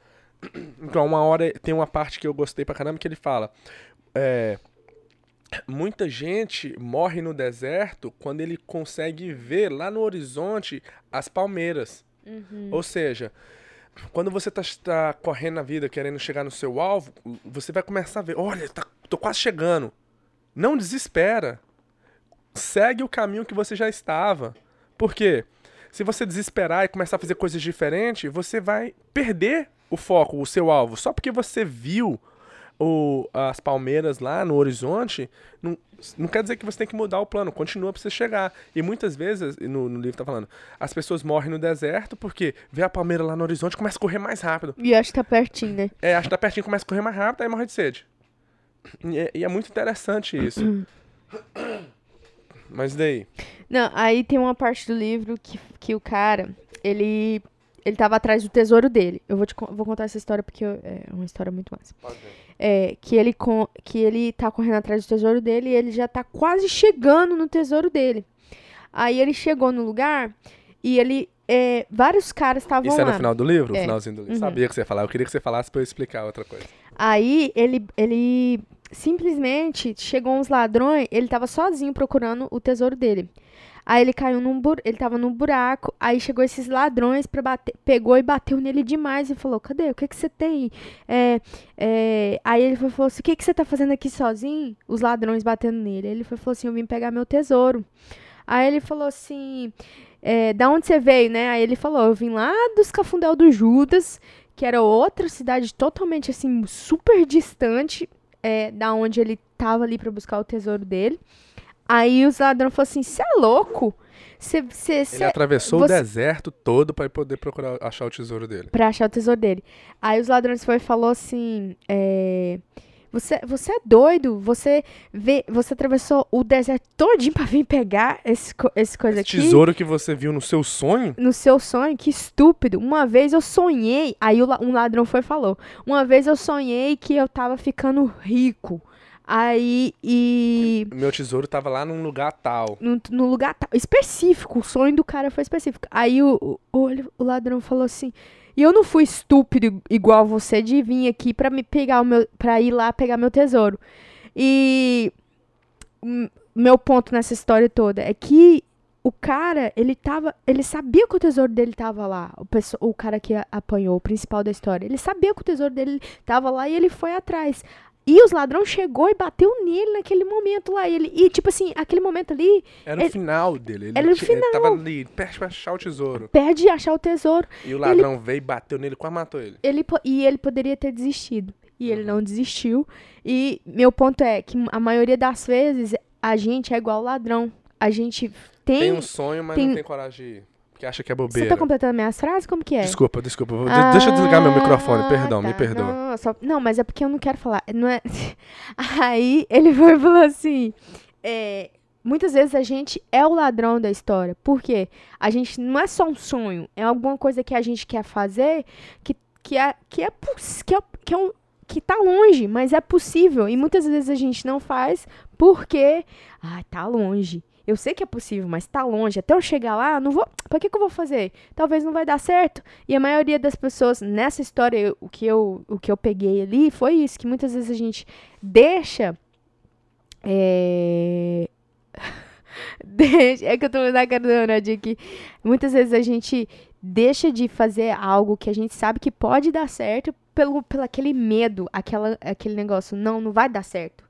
Então, uma hora tem uma parte que eu gostei pra caramba que ele fala. É, muita gente morre no deserto quando ele consegue ver lá no horizonte as palmeiras. Ou seja, quando você tá, tá correndo na vida, querendo chegar no seu alvo, você vai começar a ver, olha, tá, tô quase chegando. Não desespera. Segue o caminho que você já estava. Por quê? Se você desesperar e começar a fazer coisas diferentes, você vai perder o foco, o seu alvo. Só porque você viu o, as palmeiras lá no horizonte, não, não quer dizer que você tem que mudar o plano, continua pra você chegar. E muitas vezes, no, no livro tá falando, as pessoas morrem no deserto porque vê a palmeira lá no horizonte e começa a correr mais rápido. E acho que tá pertinho, né? É, acho que tá pertinho, começa a correr mais rápido, aí morre de sede. E é, e é muito interessante isso. Mas daí? Não, aí tem uma parte do livro que, que o cara, ele ele tava atrás do tesouro dele. Eu vou, te, vou contar essa história porque eu- é uma história muito massa. É, que ele, com, que ele tá correndo atrás do tesouro dele e ele já tá quase chegando no tesouro dele. Aí ele chegou no lugar e ele. é, vários caras estavam Isso é lá. no final do livro? O É. finalzinho do livro. Uhum. Sabia que você ia falar. Eu queria que você falasse pra eu explicar outra coisa. Aí ele, ele simplesmente chegou uns ladrões, ele tava sozinho procurando o tesouro dele. Aí ele caiu num buraco, ele tava num buraco, aí chegou esses ladrões para bater, pegou e bateu nele demais e falou: "Cadê? O que que você tem?" É, é, aí ele falou assim: "O que que você tá fazendo aqui sozinho?" Os ladrões batendo nele. Ele falou assim: "Eu vim pegar meu tesouro." Aí ele falou assim: é, "Da onde você veio, né?" Aí ele falou: "Eu vim lá dos Cafundel do Judas." que era outra cidade totalmente assim super distante é, da onde ele tava ali pra buscar o tesouro dele. Aí os ladrões falaram assim: "Você é louco? Você Ele atravessou você- o deserto todo pra poder procurar achar o tesouro dele. Pra achar o tesouro dele. Aí os ladrões foi e falou assim: é, você, você é doido? Você vê, você atravessou o deserto todinho pra vir pegar esse, esse coisa Esse aqui? tesouro que você viu no seu sonho? no seu sonho, que estúpido. Uma vez eu sonhei, aí o um ladrão foi e falou. Uma vez eu sonhei que eu tava ficando rico. Aí e Meu tesouro tava lá num lugar tal. no, no lugar tal- específico, o sonho do cara foi específico. Aí o, o, o, ladrão falou assim: "E eu não fui estúpido igual você de vir aqui pra me pegar o meu para ir lá pegar meu tesouro". E meu ponto nessa história toda é que o cara, ele tava, ele sabia que o tesouro dele tava lá, o, pesso- o cara que apanhou, o principal da história. Ele sabia que o tesouro dele tava lá e ele foi atrás. E os ladrões chegou e bateu nele naquele momento lá. E, ele, e tipo assim, aquele momento ali, Era o Ele- final dele. Ele, era o ti- ele final. tava ali, perto pra achar o tesouro. perde achar o tesouro. E o ladrão veio e bateu nele, quase matou ele. Ele, e ele poderia ter desistido. E ele não desistiu. E meu ponto é que a maioria das vezes a gente é igual ladrão. A gente tem. Tem um sonho, mas tem- não tem coragem de ir. Porque acha que é Você bobeira. tá completando minhas frases? Como que é? Desculpa, desculpa. de- Deixa eu desligar meu microfone, Ah, perdão, me tá. perdoa. Não, só- não, mas é porque eu não quero falar. Não é... Aí ele foi e falou assim: é, muitas vezes a gente é o ladrão da história. Por quê? A gente não é só um sonho, é alguma coisa que a gente quer fazer que, que, é, que, é, que, é, que, é um, que tá longe, mas é possível. E muitas vezes a gente não faz porque, ah, tá longe. Eu sei que é possível, mas tá longe. Até eu chegar lá, não vou. Pra que, que eu vou fazer? Talvez não vai dar certo. E a maioria das pessoas nessa história, o que eu, o que eu peguei ali foi isso, que muitas vezes a gente deixa. É... deixa é que eu tô na cara do Ronaldinho aqui. Muitas vezes a gente deixa de fazer algo que a gente sabe que pode dar certo pelo, pelo aquele medo, aquela, aquele negócio, não, não vai dar certo.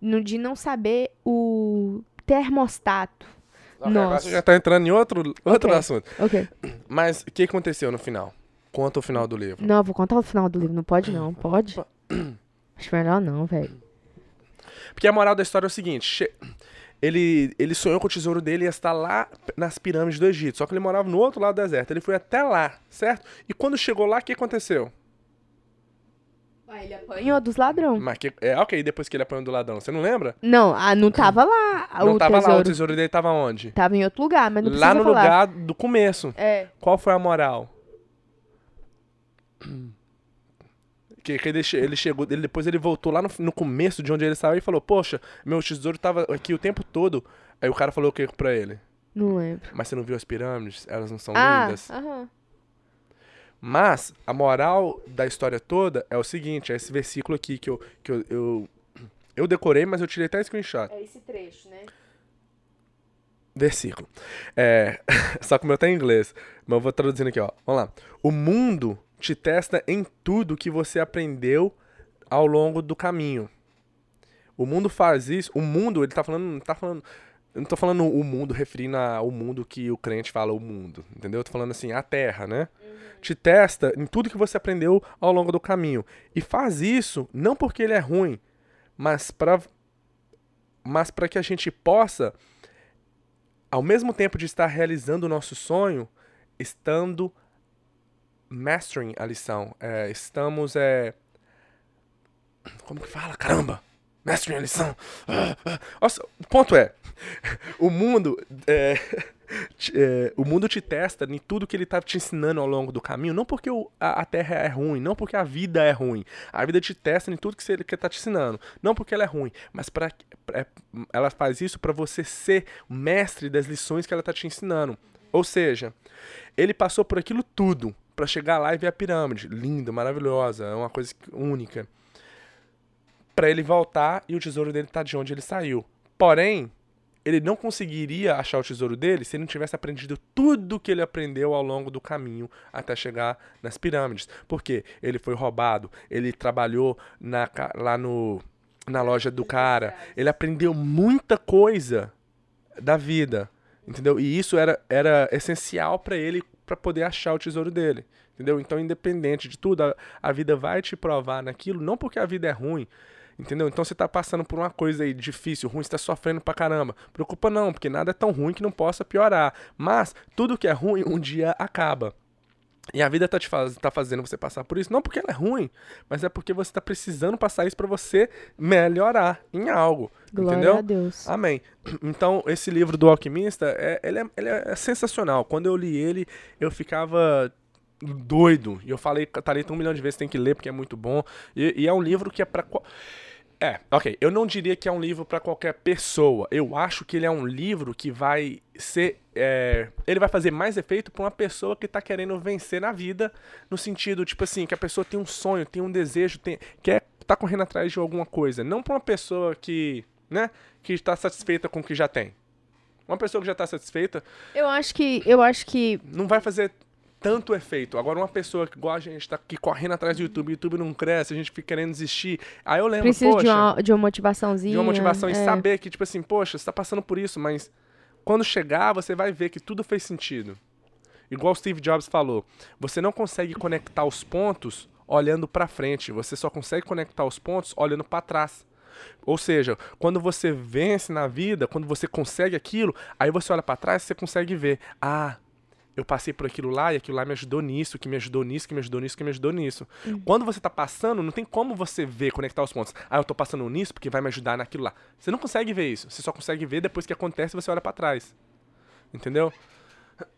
No, de não saber o termostato. Ok, agora Nossa. você já tá entrando em outro, outro Ok. assunto. Ok. Mas o que aconteceu no final? Conta o final do livro. Não, eu vou contar o final do livro. Não pode, não. Pode? Acho melhor não, velho. Porque a moral da história é o seguinte: ele, ele sonhou com o tesouro dele ia estar lá nas pirâmides do Egito. Só que ele morava no outro lado do deserto. Ele foi até lá, certo? E quando chegou lá, o que aconteceu? Ah, ele apanhou dos ladrões. Mas que, é, ok, depois que ele apanhou do ladrão. Você não lembra? Não, ah, não tava lá não o tava tesouro. lá, o tesouro dele tava onde? Tava em outro lugar, mas não lá no falar. lugar do começo. É. Qual foi a moral? Que, que ele, ele chegou, ele, depois ele voltou lá no, no começo de onde ele saiu e falou: Poxa, meu tesouro tava aqui o tempo todo. Aí o cara falou o que pra ele? Não lembro. Mas você não viu as pirâmides? Elas não são ah, lindas? aham. Mas a moral da história toda é o seguinte: é esse versículo aqui que eu, que eu, eu, eu decorei, mas eu tirei até screenshot. É esse trecho, né? Versículo. É, só que o meu tá em inglês, mas eu vou traduzindo aqui, ó. Vamos lá. O mundo te testa em tudo que você aprendeu ao longo do caminho. O mundo faz isso. O mundo, ele tá falando, não tá falando, eu não tô falando o mundo referindo ao mundo que o crente fala o mundo, entendeu? Eu tô falando assim, a terra, né? Te testa em tudo que você aprendeu ao longo do caminho. E faz isso não porque ele é ruim, mas para mas para que a gente possa ao mesmo tempo de estar realizando o nosso sonho, estando mastering a lição. É, estamos. É... Como que fala? Caramba! Mastering a lição. Ah, ah. Nossa, o ponto é: o mundo. É, é, o mundo te testa em tudo que ele está te ensinando ao longo do caminho, não porque o- a, a terra é ruim, não porque a vida é ruim. A vida te testa em tudo que ele está te ensinando, não porque ela é ruim, mas para ela faz isso para você ser mestre das lições que ela está te ensinando. Ou seja, ele passou por aquilo tudo para chegar lá e ver a pirâmide, linda, maravilhosa, é uma coisa única. Para ele voltar e o tesouro dele tá de onde ele saiu. Porém, ele não conseguiria achar o tesouro dele se ele não tivesse aprendido tudo que ele aprendeu ao longo do caminho até chegar nas pirâmides. Porque ele foi roubado, ele trabalhou na, lá no, na loja do cara, ele aprendeu muita coisa da vida, entendeu? E isso era, era essencial para ele para poder achar o tesouro dele, entendeu? Então, independente de tudo, a, a vida vai te provar naquilo, não porque a vida é ruim, Entendeu? Então você tá passando por uma coisa aí difícil, ruim, você tá sofrendo pra caramba. Preocupa não, porque nada é tão ruim que não possa piorar. Mas tudo que é ruim um dia acaba. E a vida tá te faz, tá fazendo você passar por isso, não porque ela é ruim, mas é porque você tá precisando passar isso pra você melhorar em algo. Glória entendeu? a Deus. Amém. Então, esse livro do Alquimista, é, ele, é, ele é sensacional. Quando eu li ele, eu ficava doido. E eu falei, Thalita, um milhão de vezes tem que ler, porque é muito bom. E, e é um livro que é pra... É, ok. Eu não diria que é um livro pra qualquer pessoa. Eu acho que ele é um livro que vai ser... é, ele vai fazer mais efeito pra uma pessoa que tá querendo vencer na vida, no sentido, tipo assim, que a pessoa tem um sonho, tem um desejo, tem, quer tá correndo atrás de alguma coisa. Não pra uma pessoa que, né, que está satisfeita com o que já tem. Uma pessoa que já tá satisfeita Eu acho que. Eu acho que. não vai fazer tanto efeito. Agora, uma pessoa que igual a gente tá aqui correndo atrás do YouTube, o YouTube não cresce, a gente fica querendo desistir. Aí eu lembro, Precisa poxa, de uma, de uma motivaçãozinha. de uma motivação e é. saber que, tipo assim, poxa, você tá passando por isso, mas quando chegar, você vai ver que tudo fez sentido. Igual o Steve Jobs falou, você não consegue conectar os pontos olhando pra frente, você só consegue conectar os pontos olhando pra trás. Ou seja, quando você vence na vida, quando você consegue aquilo, aí você olha pra trás, você consegue ver, ah, eu passei por aquilo lá e aquilo lá me ajudou nisso, que me ajudou nisso, que me ajudou nisso, que me ajudou nisso. Quando você tá passando, não tem como você ver, conectar os pontos. Ah, eu tô passando nisso porque vai me ajudar naquilo lá. Você não consegue ver isso. Você só consegue ver depois que acontece e você olha pra trás. Entendeu?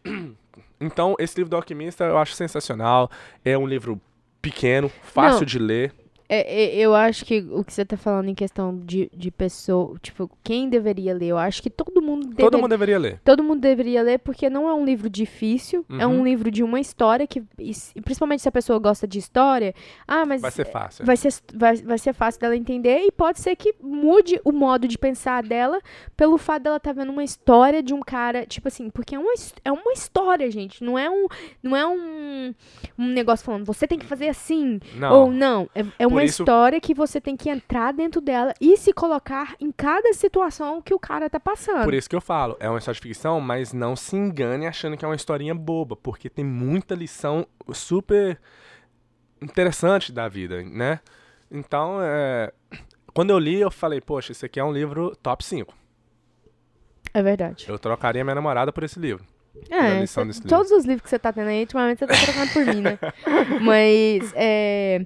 Então, esse livro do Alquimista eu acho sensacional. É um livro pequeno, fácil Não. de ler. É, é, eu acho que o que você tá falando em questão de, de pessoa, tipo, quem deveria ler? Eu acho que todo mundo deveria Todo mundo deveria ler. Todo mundo deveria ler porque não é um livro difícil, é Uhum. um livro de uma história que, e principalmente se a pessoa gosta de história, ah, mas Vai ser fácil. vai ser, vai, vai ser fácil dela entender e pode ser que mude o modo de pensar dela pelo fato dela estar vendo uma história de um cara, tipo assim, porque é uma, é uma história, gente, não é um, não é um, um negócio falando, você tem que fazer assim, Não. ou não, é, é uma isso- história que você tem que entrar dentro dela e se colocar em cada situação que o cara tá passando. Por isso que eu falo, é uma história de ficção, mas não se engane achando que é uma historinha boba, porque tem muita lição super interessante da vida, né? Então, é, quando eu li, eu falei, poxa, esse aqui é um livro top 5. É verdade. Eu trocaria minha namorada por esse livro. É, cê- desse livro. todos os livros que você tá tendo aí, ultimamente você tá trocando por mim, né? Mas, é.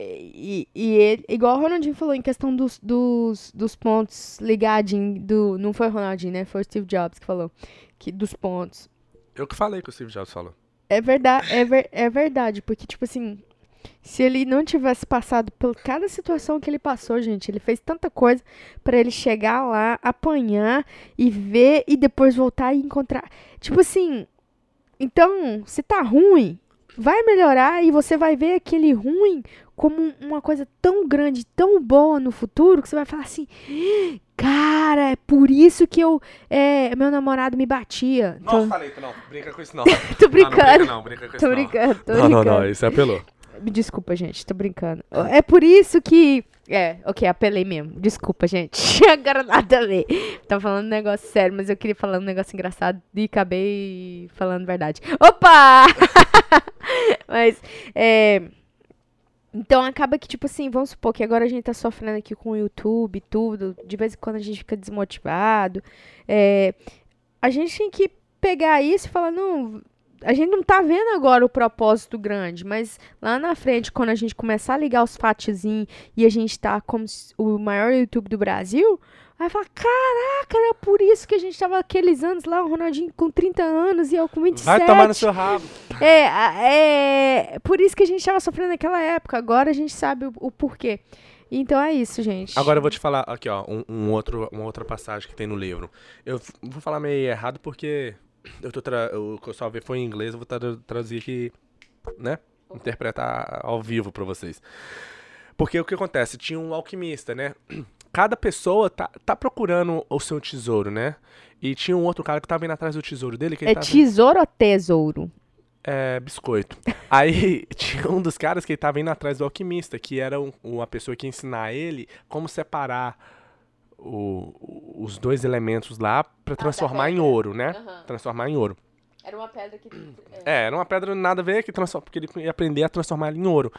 E, e ele, igual o Ronaldinho falou, em questão dos, dos, dos pontos ligadinhos do. Não foi o Ronaldinho, né? Foi o Steve Jobs que falou. Que, dos pontos. Eu que falei que o Steve Jobs falou. É verdade, é, ver- é verdade, porque, tipo assim, se ele não tivesse passado por cada situação que ele passou, gente, ele fez tanta coisa pra ele chegar lá, apanhar e ver e depois voltar e encontrar. Tipo assim, então, se tá ruim, vai melhorar e você vai ver aquele ruim como uma coisa tão grande, tão boa no futuro, que você vai falar assim, cara, é por isso que eu, é, meu namorado me batia. Então, falei, não, brinca com isso não. tô brincando. não, brinca com Tô brincando, tô Não, não, brincando. não, isso apelou. Desculpa, gente, tô brincando. É por isso que. É, ok, apelei mesmo. Desculpa, gente. Agora nada a ver. Tava falando um negócio sério, mas eu queria falar um negócio engraçado e acabei falando verdade. Opa! mas, é. Então acaba que, tipo assim, vamos supor que agora a gente tá sofrendo aqui com o YouTube tudo. De vez em quando a gente fica desmotivado. É, a gente tem que pegar isso e falar, não. A gente não tá vendo agora o propósito grande, mas lá na frente, quando a gente começar a ligar os fatezinhos e a gente tá como o maior YouTube do Brasil, vai falar, caraca, era por isso que a gente tava aqueles anos lá, o Ronaldinho com 30 anos e eu com 27. Vai tomar no seu rabo. É, é por isso que a gente tava sofrendo naquela época. Agora a gente sabe o, o porquê. Então é isso, gente. Agora eu vou te falar aqui, ó, um, um outro, uma outra passagem que tem no livro. Eu vou falar meio errado porque eu tô tra... o que eu só vi foi em inglês, eu vou tra- traduzir aqui, né? Interpretar ao vivo pra vocês. Porque o que acontece? Tinha um alquimista, né? Cada pessoa tá, tá procurando o seu tesouro, né? E tinha um outro cara que tava indo atrás do tesouro dele. Que É tava... tesouro ou tesouro? É, biscoito. Aí tinha um dos caras que ele tava indo atrás do alquimista, que era um- uma pessoa que ia ensinar ele como separar o- os dois elementos lá pra transformar em ouro, né? Aham. Transformar em ouro. Era uma pedra que. É, era uma pedra nada a ver, que transforma, porque ele ia aprender a transformar em ouro.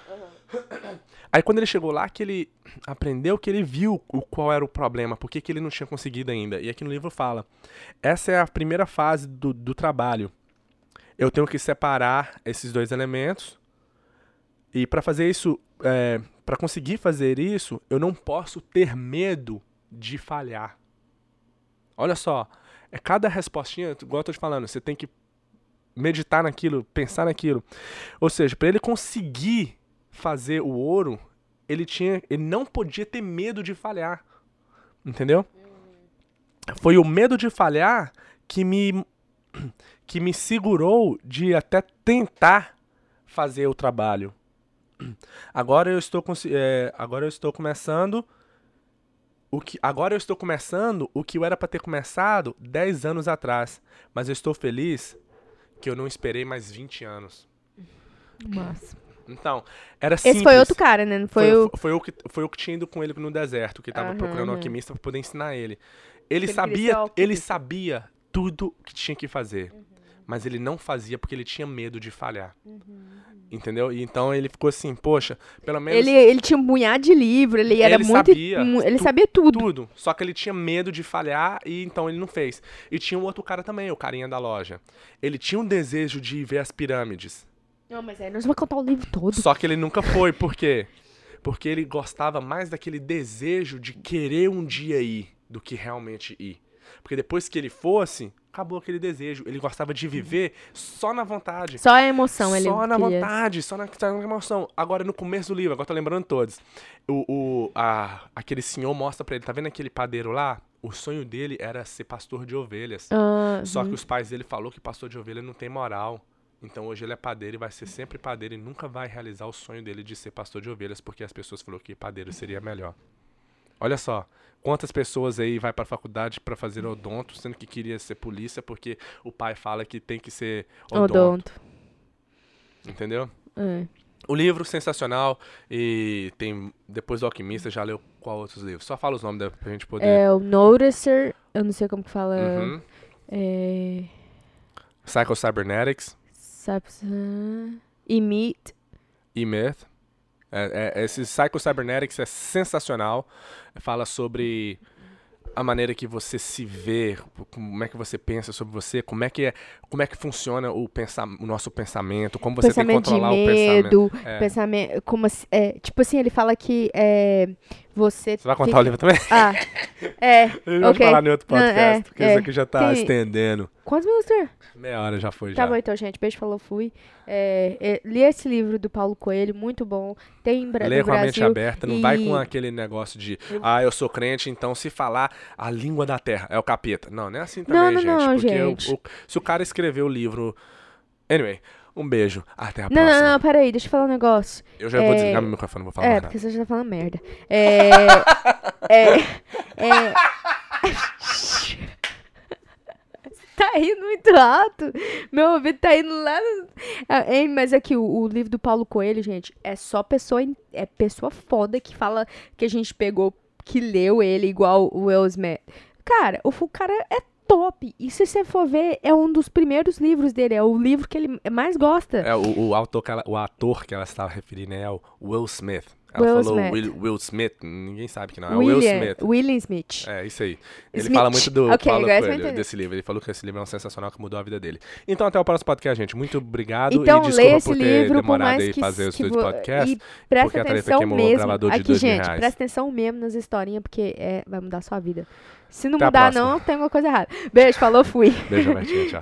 Aí quando ele chegou lá, que ele aprendeu que ele viu o, qual era o problema, por que que ele não tinha conseguido ainda. E aqui no livro fala, essa é a primeira fase do, do trabalho. Eu tenho que separar esses dois elementos. E para fazer isso, é, para conseguir fazer isso, eu não posso ter medo de falhar. Olha só, é cada respostinha, igual eu tô te falando, você tem que meditar naquilo, pensar naquilo. Ou seja, para ele conseguir fazer o ouro, ele tinha, ele não podia ter medo de falhar. Entendeu? Foi o medo de falhar que me que me segurou de até tentar fazer o trabalho. Agora eu estou é, agora eu estou começando o que agora eu estou começando o que eu era para ter começado 10 anos atrás, mas eu estou feliz que eu não esperei mais 20 anos. Massa. Então, era simples. Esse foi outro cara, né? Não foi, Foi, o. foi, o que, foi o que tinha ido com ele no deserto, que tava Aham, procurando um alquimista pra poder ensinar ele. Ele Ele sabia, ele sabia tudo que tinha que fazer. Mas ele não fazia porque ele tinha medo de falhar. Entendeu? E então ele ficou assim, poxa, pelo menos Ele, ele tinha um punhado de livro, ele era Ele muito. sabia ele tu- sabia tudo. tudo. Só que ele tinha medo de falhar e então ele não fez. E tinha um outro cara também, o carinha da loja. Ele tinha um desejo de ver as pirâmides. Não, mas aí nós vamos contar o livro todo. Só que ele nunca foi, por quê? Porque ele gostava mais daquele desejo de querer um dia ir do que realmente ir. Porque depois que ele fosse, acabou aquele desejo. Ele gostava de viver só na vontade. Só a emoção, ele Só na queria. vontade, só na, só na emoção. Agora, no começo do livro, agora tô lembrando todos. O, o, a, aquele senhor mostra pra ele, tá vendo aquele padeiro lá? O sonho dele era ser pastor de ovelhas. Ah, Só que os pais dele falou que pastor de ovelha não tem moral. Então hoje ele é padeiro e vai ser sempre padeiro e nunca vai realizar o sonho dele de ser pastor de ovelhas porque as pessoas falaram que padeiro seria melhor. Olha só, quantas pessoas aí vai pra faculdade pra fazer odonto, sendo que queria ser polícia porque o pai fala que tem que ser odonto, odonto. entendeu? É. O livro sensacional e tem depois do Alquimista já leu qual outros livros? Só fala os nomes da- pra gente poder. É o Noticer, eu não sei como que fala. Uhum. É. Psycho Cybernetics, Saps. E Meat. e Myth. É, é, esse Psycho Cybernetics é sensacional. Fala sobre a maneira que você se vê, como é que você pensa sobre você, como é que é, como é que funciona o, pensa, o nosso pensamento, como você tem que pensamento de controlar o pensamento. medo. É. Pensamento. Como, é, tipo assim, ele fala que é, você. Você vai contar o livro também? Ah, é. Eu vou ok. falar em outro Não, podcast, é, porque é. isso aqui já tá Tem- estendendo. Quantos minutos tem? Meia hora já foi Tá já. bom então, gente. Beijo, falou, fui. É, é, li esse livro do Paulo Coelho, muito bom. Tem em Bra no com a mente Brasil. aberta, não vai com e- aquele negócio de, ah, eu sou crente, então se falar a língua da terra é o capeta. Não, não é assim também, Não, não, gente. não, porque gente. o- se o cara escreveu o livro. Anyway, um beijo. Até a Não, próxima. não, não, peraí, deixa eu falar um negócio. Eu já vou É, desligar meu microfone, não vou falar É, mais porque nada. você já tá falando merda. É. é. É. tá rindo muito alto. Meu ouvido tá indo lá. No... Ah, mas aqui, o, o livro do Paulo Coelho, gente, é só pessoa. É pessoa foda que fala que a gente pegou, que leu ele igual o Will Smith. Cara, o, o cara é top. E se você for ver, é um dos primeiros livros dele. É o livro que ele mais gosta. É, o, o, autor ela, o ator que ela estava referindo é o Will Smith. Ela Will falou Smith. Will, Will Smith, ninguém sabe que não. É o Will Smith. William Smith. É, isso aí. Ele Smith. fala muito do Ok, Paulo Coelho, desse livro. Ele falou que esse livro é um sensacional que mudou a vida dele. Então, até o próximo podcast, gente. Muito obrigado Então, e desculpa esse por ter livro, por demorado mais aí que, fazer os dois podcasts. Porque a Thalita atenção queimou o mesmo. gravador de Aqui, dois mil gente, reais. presta atenção mesmo nas historinhas, porque é, vai mudar a sua vida. Se não Até mudar, não, tem alguma coisa errada. Beijo, falou, fui. Beijo, Bertinha. Tchau.